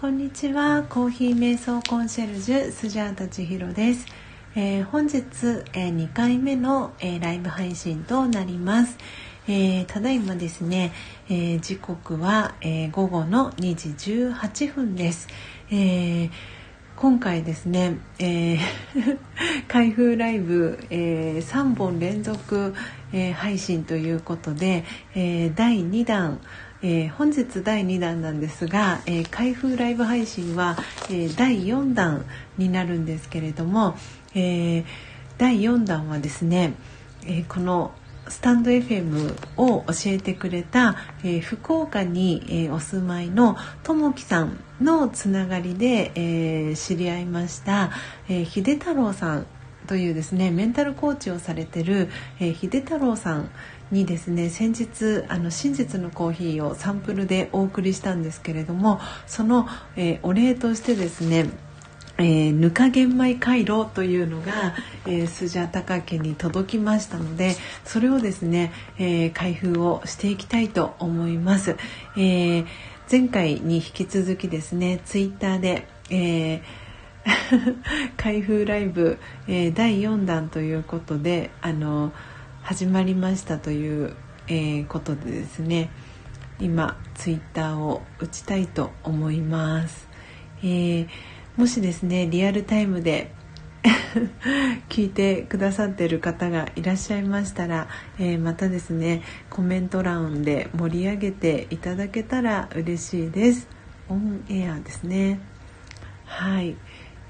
こんにちは。コーヒー瞑想コンシェルジュスジャータ千尋です、えー、本日、えー、2回目の、えー、ライブ配信となります、えー、ただいまですね、えー、時刻は、えー、午後の2時18分です、えー今回ですね、えー、開封ライブ、えー、3本連続、えー、配信ということで、えー、第2弾えー、本日第2弾なんですが、えー、開封ライブ配信は、えー、第4弾になるんですけれども、え第4弾はですね、えこのスタンド FM を教えてくれた、え福岡に、えお住まいのともきさんのつながりで、え知り合いました、え秀太郎さんというですねメンタルコーチをされてる、え秀太郎さんにですね先日あの真実のコーヒーをサンプルでお送りしたんですけれどもその、えー、お礼としてですねえー、ぬか玄米回路というのが、えー、スジャタカ家に届きましたのでそれをですね、えー、開封をしていきたいと思います、えー、前回に引き続きですねツイッターで、えー 開封ライブ、えー、第4弾ということであの始まりましたという、えー、ことでですね今ツイッターを打ちたいと思います、えー、もしですねリアルタイムで 聞いてくださってる方がいらっしゃいましたら、えー、またですねコメント欄で盛り上げていただけたら嬉しいです。オンエアですね。はい。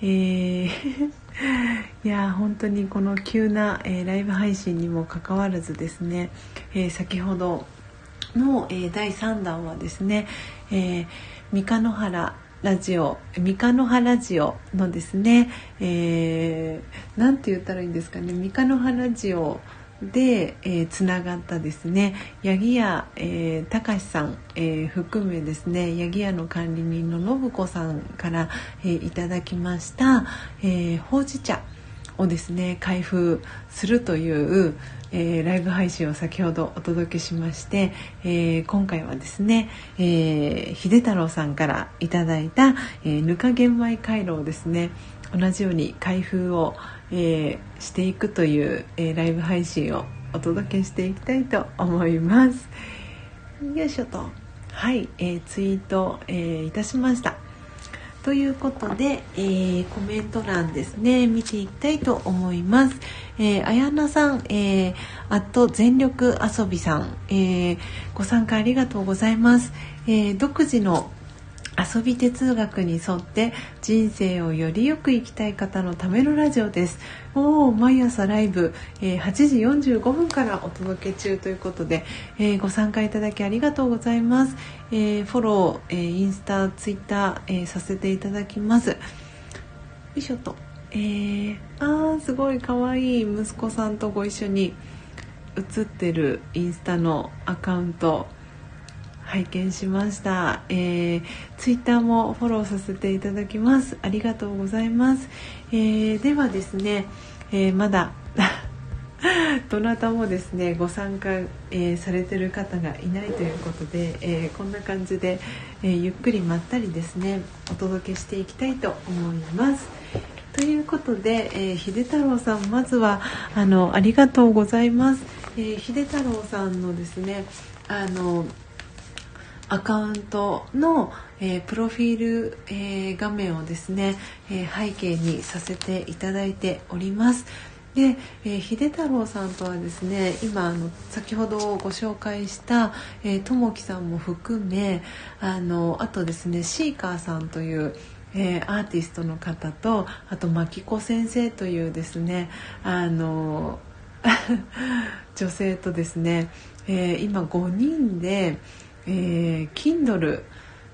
えー いや本当にこの急な、えー、ライブ配信にもかかわらずですね、えー、先ほどの、えー、第3弾はですね、え三日野原ラジオ三日野原ラジオのですね、えー、て言ったらいいんですかね三日野原ラジオで、えー、つながったですね。八木屋、えー、隆さん、えー、含めですね八木屋の管理人の信子さんから、えー、いただきました、えー、ほうじ茶をですね開封するという、えー、ライブ配信を先ほどお届けしまして、えー、今回はですね、えー、秀太郎さんからいただいた、えぬか玄米回路をですね同じように開封を、えー、していくという、えー、ライブ配信をお届けしていきたいと思います。よいしょと。はい、えー、ツイート、えー、いたしました。ということで、えー、コメント欄ですね。見ていきたいと思います、えー、あやなさん、えー、あと全力遊びさん、えー、ご参加ありがとうございます、えー、独自の遊び哲学に沿って人生をよりよく生きたい方のためのラジオです。お毎朝ライブ、えー、8時45分からお届け中ということで、えー、ご参加いただきありがとうございます、えー、フォロー、えインスタツイッター、えさせていただきます。よいしょと。えー、あーすごい可愛い息子さんとご一緒に写ってるインスタのアカウント。拝見しました、えー、ツイッターもフォローさせていただきますありがとうございます、えー、ではですね、えー、まだ どなたもですねご参加、えー、されてる方がいないということで、えー、こんな感じで、えー、ゆっくりまったりですねお届けしていきたいと思います。ということで、え秀太郎さんまずはあのありがとうございます。え秀太郎さんのですねあのアカウントの、えー、プロフィール、えー、画面をですね、えー、背景にさせていただいております。で、え、秀太郎さんとはですね今あの先ほどご紹介したともきさんも含めあのあとですねシーカーさんというえー、アーティストの方とあと牧子先生というですねあの 女性とですね、えー、今5人で、えー、Kindle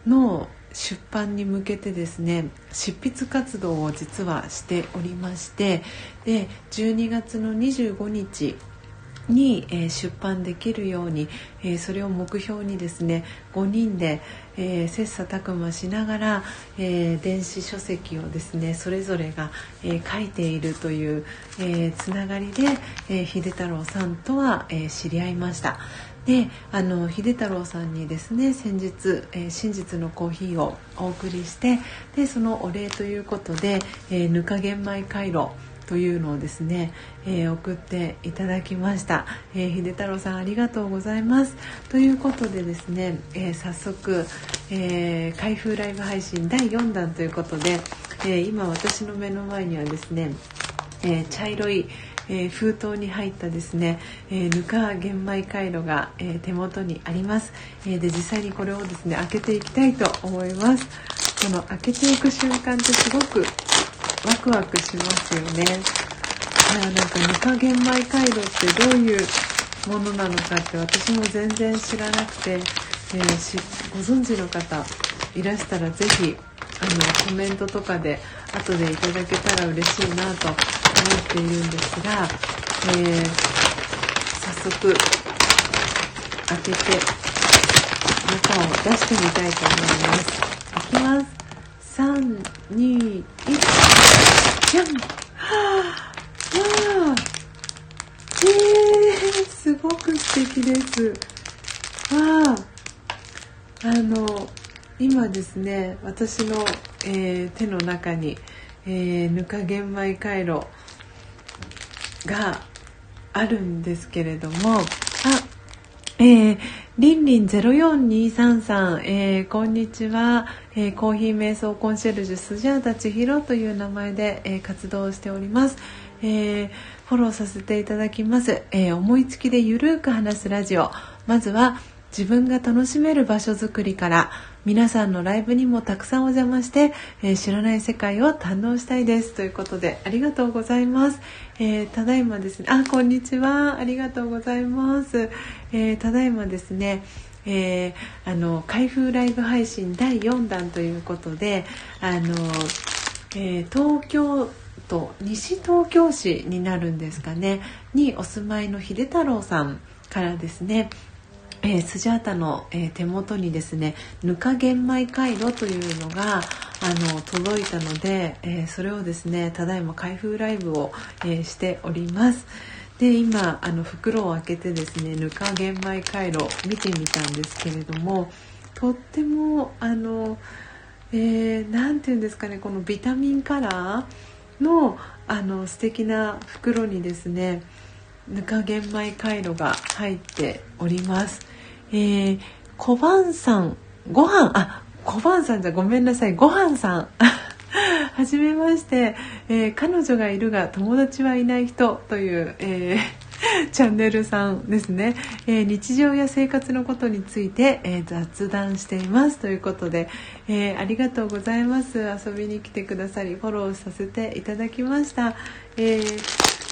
の出版に向けてですね執筆活動を実はしておりましてで12月の25日に、えー、出版できるように、えー、それを目標にですね5人で、えー、切磋琢磨しながら、え電子書籍をですねそれぞれが、え書いているという、えつながりで、え秀太郎さんとは、え知り合いました。であの秀太郎さんにですね先日、えー、真実のコーヒーをお送りしてでそのお礼ということで、えー、ぬか玄米回路というのをですね、えー、送っていただきました、えー、秀太郎さんありがとうございます。ということでですね、えー、早速、え開封ライブ配信第4弾ということで、え今私の目の前にはですね、え茶色いえー、封筒に入ったですね、えー、ぬか玄米回路が、えー、手元にあります、えで実際にこれをですね開けていきたいと思います。この開けていく瞬間ってすごくワクワクしますよね。いやなんかぬか玄米回路ってどういうものなのかって私も全然知らなくて、えご存知の方いらしたら是非あのコメントとかで後でいただけたら嬉しいなと思っているんですが、えー、早速開けて中を出してみたいと思います。開きます。321じゃんはあわあえー、すごく素敵です。わああの今ですね私の、えー、手の中に、えー、ぬか玄米回路があるんですけれどもあえー、りんりん04233、えー、こんにちは、えー、コーヒー瞑想コンシェルジュスジャータ千尋という名前で、えー、活動しております、えー、フォローさせていただきます、えー、思いつきでゆるく話すラジオ。まずは自分が楽しめる場所づくりから皆さんのライブにもたくさんお邪魔して、えー、知らない世界を堪能したいですということでありがとうございます、えー、ただいまですねあこんにちは。ありがとうございます、えー、ただいまですねえー、あの開封ライブ配信第4弾ということであの、えー、東京都西東京市になるんですかね。にお住まいの秀太郎さんからですねえー、スジャータの、えー、手元にですねぬか玄米回路というのがあの届いたので、えー、それをですねただいま開封ライブを、えしております。で今あの袋を開けてですねぬか玄米回路見てみたんですけれどもとってもあの何、えー、て言うんですかねこのビタミンカラーのあの素敵な袋にですねぬか玄米回路が入っております。えー、小判さん、ご飯、あ、小判さんじゃごめんなさい、ご飯さん。はじめまして、えー、彼女がいるが友達はいない人という、えー、チャンネルさんですね、えー、日常や生活のことについて、え雑談しています。ということで、えありがとうございます。遊びに来てくださりフォローさせていただきました、え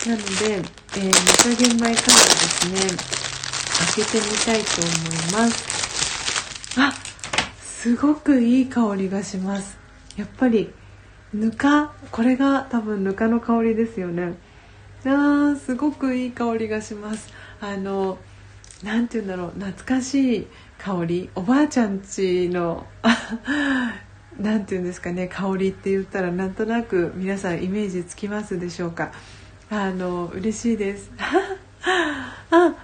なので、えー、無加減前からですね。開けてみたいと思います。あすごくいい香りがします。やっぱりぬかこれが多分ぬかの香りですよね。あーすごくいい香りがします。あの何て言うんだろう懐かしい香り。おばあちゃんちの 何て言うんですかね香りって言ったらなんとなく皆さんイメージつきますでしょうか。あの嬉しいです。あ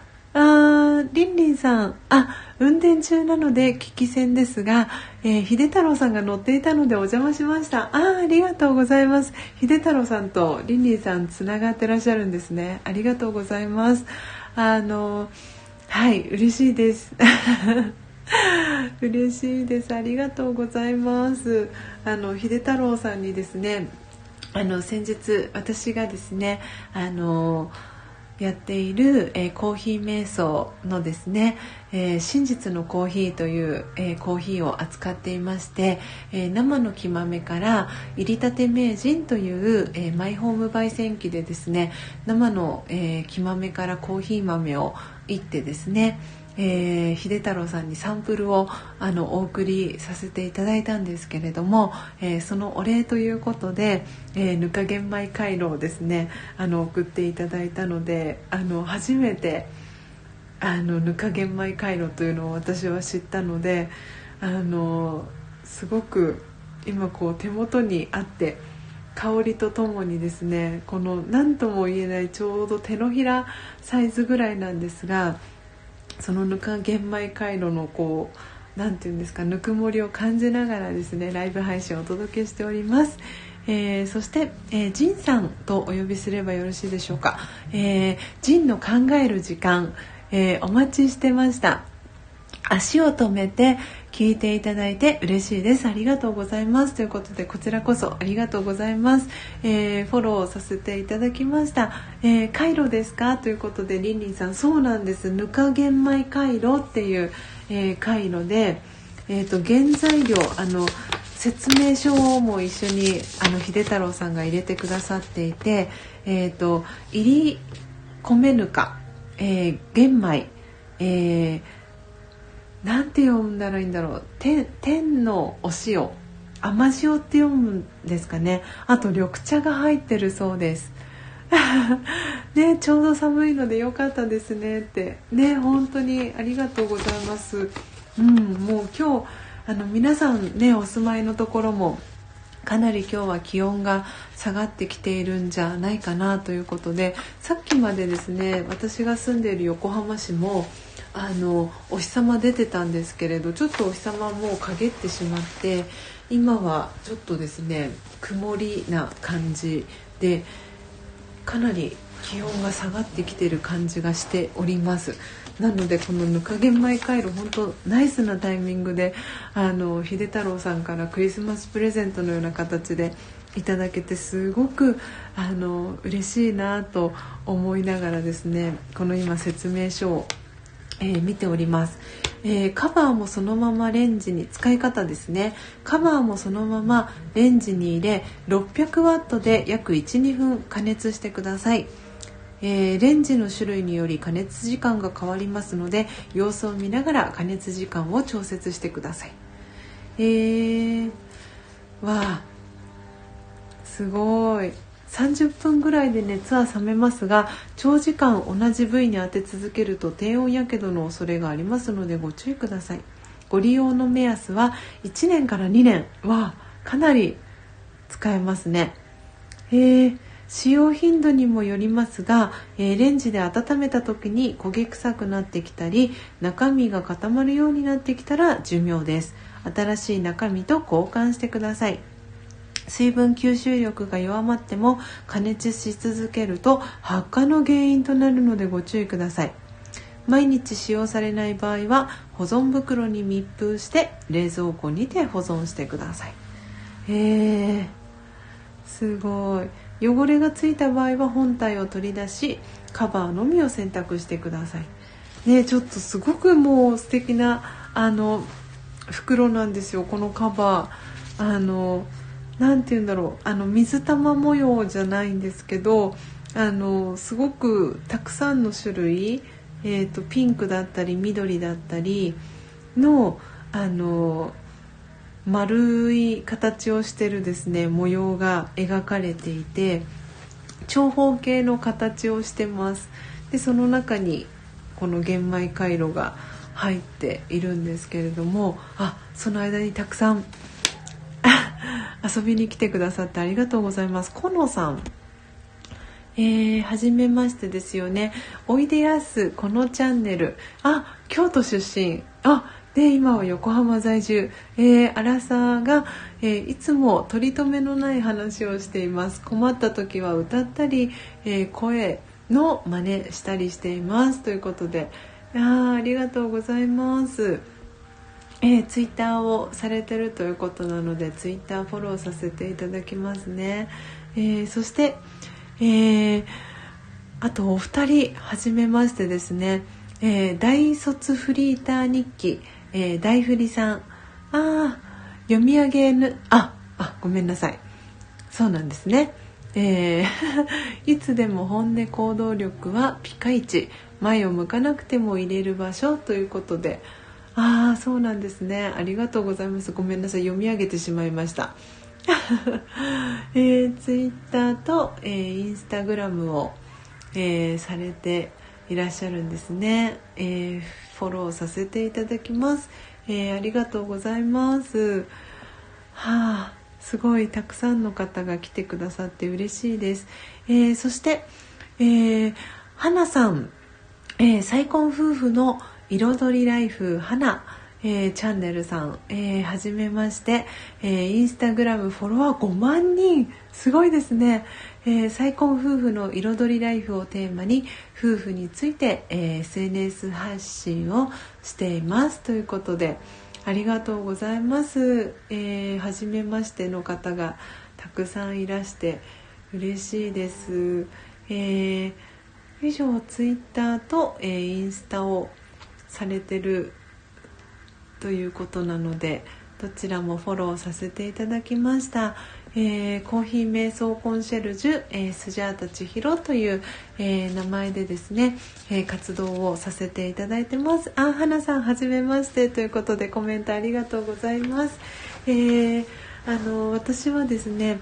ありんりんさん。あ運転中なので聞き戦ですが、えー、秀太郎さんが乗っていたのでお邪魔しました。あありがとうございます。秀太郎さんとりんりんさんつながってらっしゃるんですね。ありがとうございます。あのはい嬉しいです。嬉しいです。ありがとうございます。あの秀太郎さんにですねあの先日私がですねあのやっている、えー、コーヒー瞑想のですね、えー、真実のコーヒーという、えー、コーヒーを扱っていまして、え生の木豆から入りたて名人という、えマイホーム焙煎機でですね生の、え木豆からコーヒー豆をいってですねえー、秀太郎さんにサンプルをあのお送りさせていただいたんですけれども、えー、そのお礼ということで、えー、ぬか玄米回路をですねあの送っていただいたのであの初めてあのぬか玄米回路というのを私は知ったのであのすごく今こう手元にあって香りとともにですねこの何とも言えないちょうど手のひらサイズぐらいなんですがそのぬか玄米回路のこう何ていうんですかぬくもりを感じながらですねライブ配信をお届けしております。えー、そして、えー、ジンさんとお呼びすればよろしいでしょうか、えー、ジンの考える時間、えー、お待ちしてました足を止めて聞いていただいて嬉しいです。ありがとうございます。ということでこちらこそありがとうございます、えー、フォローさせていただきました、えー、回路ですか？ということでりんりんさん。そうなんです。ぬか玄米回路っていう、えー、回路でえーと、と原材料あの説明書も一緒にあの秀太郎さんが入れてくださっていて、えーと、入り米ぬか、えー、玄米、えー、なんて読んだらいいんだろう。天天のお塩。甘塩って読むんですかね。あと緑茶が入ってるそうです。ねちょうど寒いのでよかったですねって。ね本当にありがとうございます。うんもう今日あの皆さんねお住まいのところもかなり今日は気温が下がってきているんじゃないかなということでさっきまでですね私が住んでいる横浜市もあのお日様出てたんですけれどちょっとお日様もう陰ってしまって今はちょっとですね曇りな感じでかなり気温が下がってきてる感じがしております。なのでこのぬか玄米回路本当ナイスなタイミングであの秀太郎さんからクリスマスプレゼントのような形でいただけてすごくあの嬉しいなと思いながらですねこの今説明書を、えー、見ております、えー、カバーもそのままレンジに使い方ですね。カバーもそのままレンジに入れ600ワットで約12分加熱してください。えー、レンジの種類により加熱時間が変わりますので様子を見ながら加熱時間を調節してください。えー、わあすごい。30分ぐらいで熱は冷めますが長時間同じ部位に当て続けると低温やけどの恐れがありますのでご注意ください。ご利用の目安は1年から2年はかなり使えますね。へえ使用頻度にもよりますが、えー、レンジで温めた時に焦げ臭くなってきたり中身が固まるようになってきたら寿命です。新しい中身と交換してください。水分吸収力が弱まっても加熱し続けると発火の原因となるのでご注意ください。毎日使用されない場合は保存袋に密封して冷蔵庫にて保存してください。へえすごい。汚れがついた場合は本体を取り出しカバーのみを選択してください。ねちょっとすごくもう素敵なあの袋なんですよ。このカバー。あの何て言うんだろう。あの水玉模様じゃないんですけどあのすごくたくさんの種類、えーと、ピンクだったり緑だったりのあの丸い形をしてるですね模様が描かれていて長方形の形をしてます。でその中にこの玄米回路が入っているんですけれどもあその間にたくさん遊びに来てくださってありがとうございます。コノさん。えー、初めましてですよね。おいでやすこのチャンネル。あ、京都出身。あ、で今は横浜在住、えー、アラサーが、えー、いつも取り留めのない話をしています。困った時は歌ったり、えー、声の真似したりしています。ということで。あありがとうございます。えー、ツイッターをされてるということなのでツイッターフォローさせていただきますね、えー、そして、えー、あとお二人はじめましてですね、え大卒フリーター日記。えー、大振りさん。あ読み上げぬ。ああごめんなさい。そうなんですね。えー、いつでも本音行動力はピカイチ。前を向かなくても入れる場所ということで。ああそうなんですね。ありがとうございます。ごめんなさい。読み上げてしまいました。えー、ツイッターと、えー、インスタグラムを、えー、されていらっしゃるんですね、えーフォローさせていただきます、えー、ありがとうございます。はあすごいたくさんの方が来てくださって嬉しいです、えー、そして、えー、花さん、えー、再婚夫婦の、彩りライフ花。えー、チャンネルさん、えー、はじめまして、えー、インスタグラムフォロワー5万人。すごいですね、えー、再婚夫婦の彩りライフをテーマに夫婦について、えー、SNS 発信をしています。ということでありがとうございます、えー、初めましての方がたくさんいらして嬉しいです、えー、以上ツイッターと、えー、インスタをされてるということなのでどちらもフォローさせていただきました、えー、コーヒー瞑想コンシェルジュ、えー、スジャータ千尋という、えー、名前でですね、え活動をさせていただいてます。あ花さんはじめまして。ということでコメントありがとうございます、えあの私はですね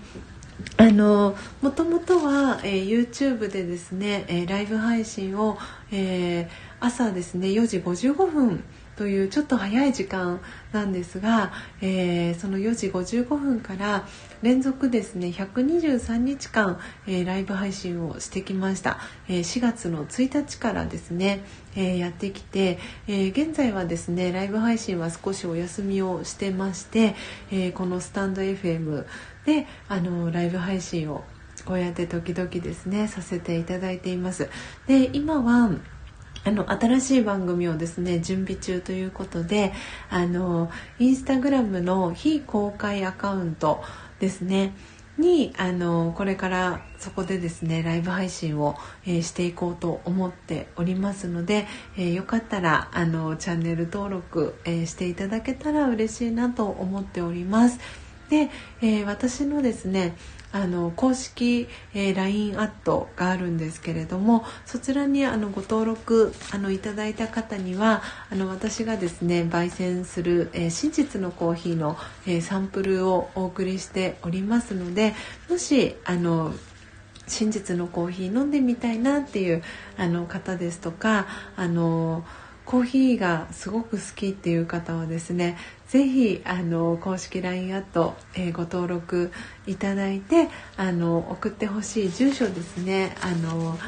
あのもともとは、えー、YouTube でですね、えー、ライブ配信を、えー、朝ですね4時55分というちょっと早い時間なんですが、えー、その4時55分から連続ですね123日間、えー、ライブ配信をしてきました、えー、4月の1日からですね、えやってきて、え現在はですねライブ配信は少しお休みをしてまして、えこのスタンド FM であのライブ配信をこうやって時々ですねさせていただいていますで今はあの新しい番組をですね準備中ということであのインスタグラムの非公開アカウントですねにあのこれからそこでですねライブ配信を、えー、していこうと思っておりますので、えー、よかったらあのチャンネル登録、えー、していただけたら嬉しいなと思っております。で、え私のですねあの公式、えー、LINE アットがあるんですけれどもそちらにあのご登録あのいただいた方にはあの私がですね焙煎する、えー、真実のコーヒーの、えー、サンプルをお送りしておりますのでもしあの真実のコーヒー飲んでみたいなっていうあの方ですとかあのコーヒーがすごく好きっていう方はですねぜひあの公式 LINE アット、えー、ご登録いただいてあの送ってほしい住所ですね。あの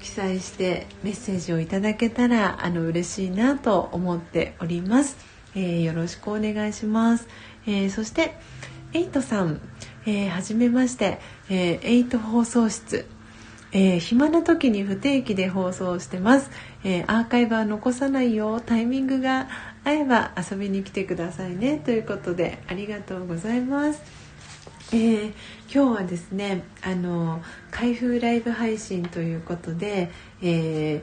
記載してメッセージをいただけたらあの嬉しいなと思っております、えー、よろしくお願いします、えー、そしてエイトさん、えー、はじめまして、えエイト放送室。えー、暇な時に不定期で放送してます、えー、アーカイブは残さないよ。タイミングが合えば遊びに来てくださいねということでありがとうございます。えー、今日はですねあの開封ライブ配信ということで、え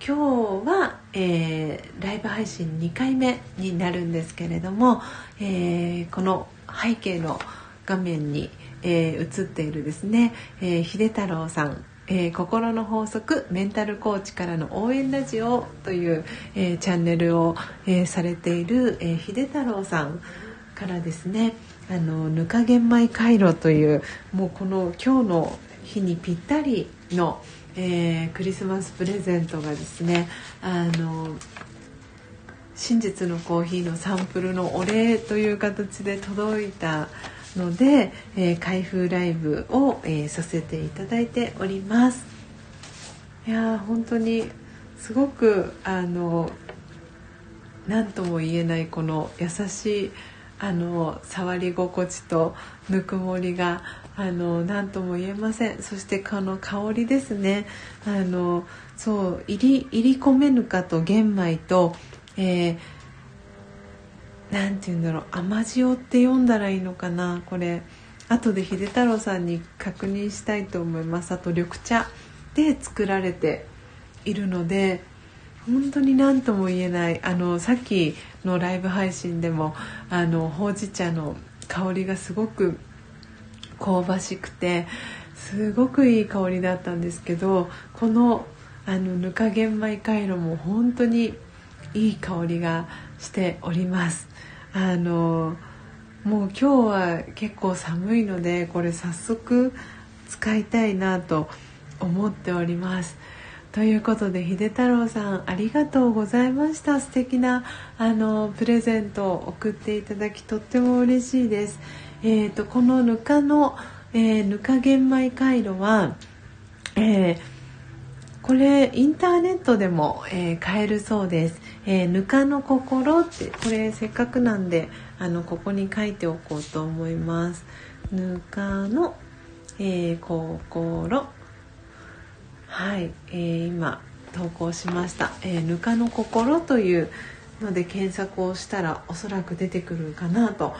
ー、今日は、えー、ライブ配信2回目になるんですけれども、えこの背景の画面に、え映っているですね、え秀太郎さんえー、心の法則メンタルコーチからの応援ラジオという、えー、チャンネルを、えー、されている、え秀太郎さんからですねあのぬか玄米回路というもうこの今日の日にぴったりの、えクリスマスプレゼントがですねあの真実のコーヒーのサンプルのお礼という形で届いたので、えー、開封ライブを、えー、させていただいております。いや本当にすごくあの何とも言えないこの優しいあの触り心地とぬくもりがあの何とも言えません。そしてこの香りですね。あのそう入り入り込めぬかと玄米と、えー何て言うんだろう甘塩って読んだらいいのかなこれ。後で秀太郎さんに確認したいと思います。あと緑茶で作られているので本当に何とも言えない。あのさっきのライブ配信でもあのほうじ茶の香りがすごく香ばしくてすごくいい香りだったんですけどこのあのぬか玄米回路も本当にいい香りがしております。あのもう今日は結構寒いのでこれ早速使いたいなと思っております。ということで秀太郎さんありがとうございました。素敵なあのプレゼントを送っていただきとっても嬉しいです、えーと、このぬかの、えー、ぬか玄米回路は、えー、これインターネットでも、えー、買えるそうです。えー、ぬかの心ってこれせっかくなんであのここに書いておこうと思います。ぬかの、えー、心はい、えー、今投稿しました「えー、ぬかの心」というので検索をしたらおそらく出てくるかなと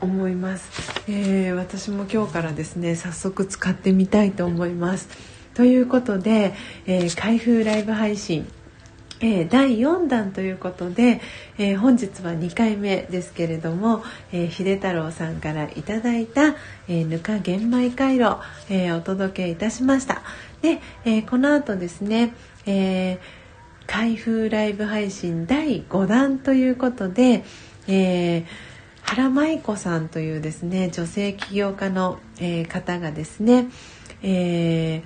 思います、えー、私も今日からですね早速使ってみたいと思います。ということで、えー、開封ライブ配信えー、第4弾ということで、えー、本日は2回目ですけれども、えー、秀太郎さんからいただいた、えぬか玄米回路、えお届けいたしました。で、えこの後ですね、え開封ライブ配信第5弾ということで、え原舞子さんというですね女性起業家の、え方がですね、え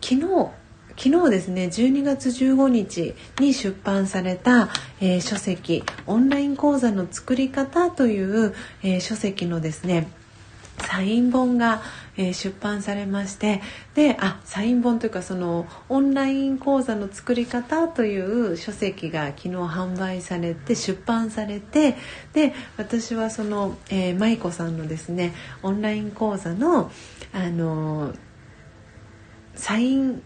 昨日昨日ですね12月15日に出版された、えー、書籍「オンライン講座の作り方」という、えー、書籍のですねサイン本が、えー、出版されましてであサイン本というかそのオンライン講座の作り方という書籍が昨日販売されて出版されてで私はその、えー、舞子さんのですねオンライン講座のあのサイン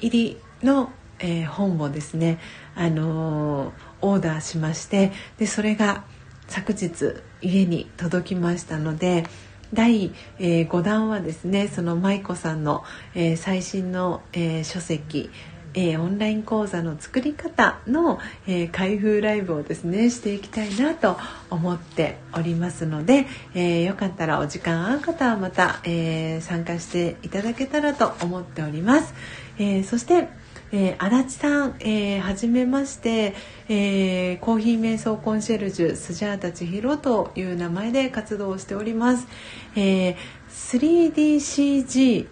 入りの、えー、本をですね、あのー、オーダーしましてでそれが昨日家に届きましたので第、えー、5弾はですねその舞子さんの、えー、最新の、えー、書籍えー、オンライン講座の作り方の、えー、開封ライブをですねしていきたいなと思っておりますので、えー、よかったらお時間合う方はまた、え参加していただけたらと思っております。えそしてえー、足立さん、えー、はじめまして、えー、コーヒー瞑想コンシェルジュスジャータ千尋という名前で活動しております、え 3DCG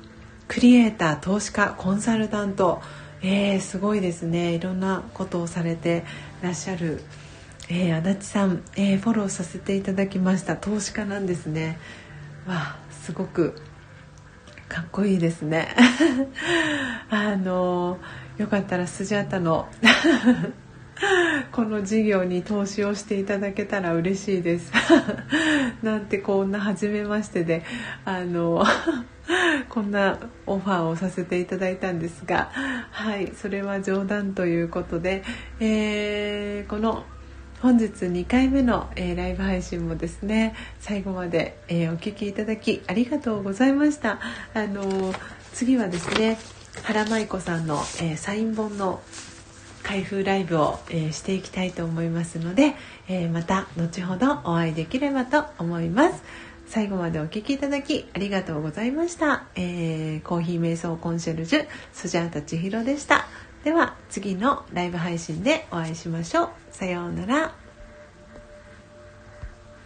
クリエイター投資家コンサルタントえー、すごいですね。いろんなことをされてらっしゃる、えー、足立さん、えー、フォローさせていただきました。投資家なんですね。わすごくかっこいいですね。あのよかったらスジャータの この事業に投資をしていただけたら嬉しいです。なんてこんな初めましてであの こんなオファーをさせていただいたんですがはいそれは冗談ということで、えー、この本日2回目の、えー、ライブ配信もですね最後まで、えー、お聴きいただきありがとうございました。あの次はですね原舞子さんの、えサイン本の開封ライブを、えー、していきたいと思いますので、えー、また後ほどお会いできればと思います。最後までお聴きいただきありがとうございました、えー、コーヒー瞑想コンシェルジュスジャータ千尋でした。では次のライブ配信でお会いしましょう。さようなら。